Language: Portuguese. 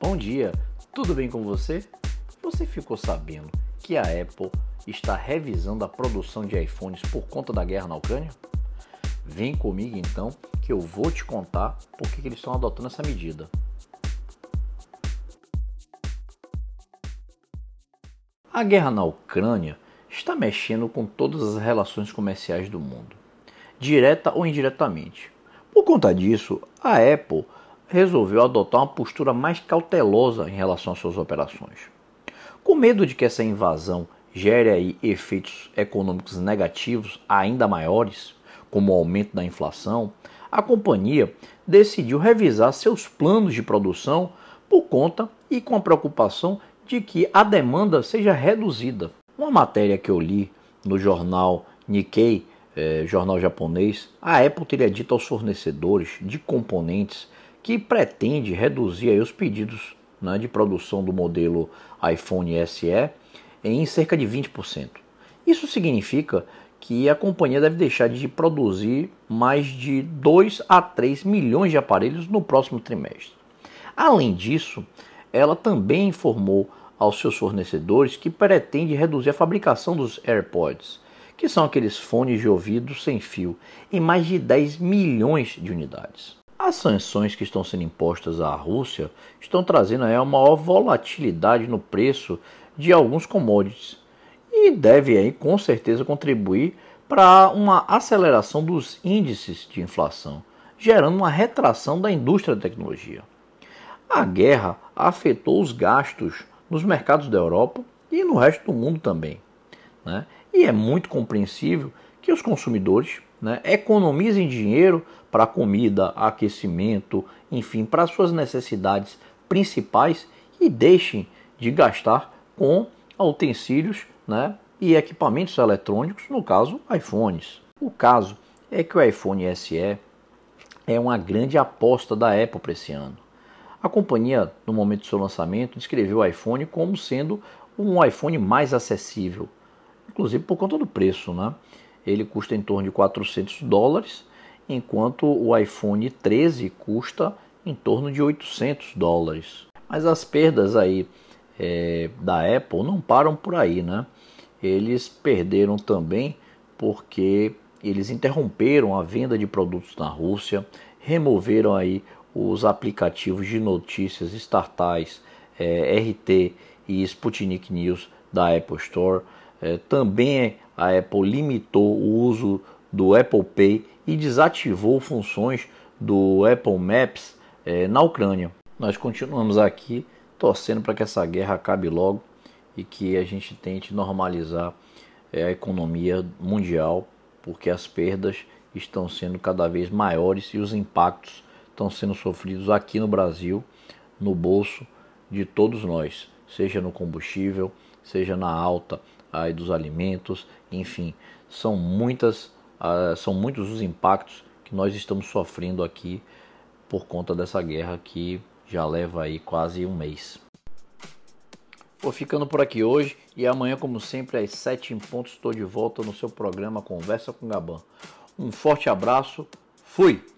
Bom dia, tudo bem com você? Você ficou sabendo que a Apple está revisando a produção de iPhones por conta da guerra na Ucrânia? Vem comigo então que eu vou te contar por que eles estão adotando essa medida. A guerra na Ucrânia está mexendo com todas as relações comerciais do mundo, direta ou indiretamente. Por conta disso, a Apple resolveu adotar uma postura mais cautelosa em relação às suas operações. Com medo de que essa invasão gere efeitos econômicos negativos ainda maiores, como o aumento da inflação, a companhia decidiu revisar seus planos de produção por conta e com a preocupação de que a demanda seja reduzida. Uma matéria que eu li no jornal Nikkei, eh, jornal japonês, a Apple teria dito aos fornecedores de componentes que pretende reduzir os pedidos né, de produção do modelo iPhone SE em cerca de 20%. Isso significa que a companhia deve deixar de produzir mais de 2 a 3 milhões de aparelhos no próximo trimestre. Além disso, ela também informou aos seus fornecedores que pretende reduzir a fabricação dos AirPods, que são aqueles fones de ouvido sem fio, em mais de 10 milhões de unidades. As sanções que estão sendo impostas à Rússia estão trazendo aí uma maior volatilidade no preço de alguns commodities e deve aí com certeza contribuir para uma aceleração dos índices de inflação, gerando uma retração da indústria da tecnologia. A guerra afetou os gastos nos mercados da Europa e no resto do mundo também. Né? E é muito compreensível que os consumidores né, economizem dinheiro para comida, aquecimento, enfim, para suas necessidades principais e deixem de gastar com utensílios né, e equipamentos eletrônicos, no caso, iPhones. O caso é que o iPhone SE é uma grande aposta da Apple para esse ano. A companhia, no momento do seu lançamento, descreveu o iPhone como sendo um iPhone mais acessível, inclusive por conta do preço. Né? Ele custa em torno de 400 dólares enquanto o iPhone 13 custa em torno de 800 dólares. Mas as perdas aí é, da Apple não param por aí, né? Eles perderam também porque eles interromperam a venda de produtos na Rússia, removeram aí os aplicativos de notícias estatais é, RT e Sputnik News da Apple Store. É, também a Apple limitou o uso do Apple Pay e desativou funções do Apple Maps é, na Ucrânia. Nós continuamos aqui torcendo para que essa guerra acabe logo e que a gente tente normalizar é, a economia mundial, porque as perdas estão sendo cada vez maiores e os impactos estão sendo sofridos aqui no Brasil, no bolso de todos nós, seja no combustível, seja na alta aí dos alimentos, enfim, são muitas ah, são muitos os impactos que nós estamos sofrendo aqui por conta dessa guerra que já leva aí quase um mês. Vou ficando por aqui hoje e amanhã, como sempre, às 7 em ponto, estou de volta no seu programa Conversa com Gaban. Um forte abraço, fui!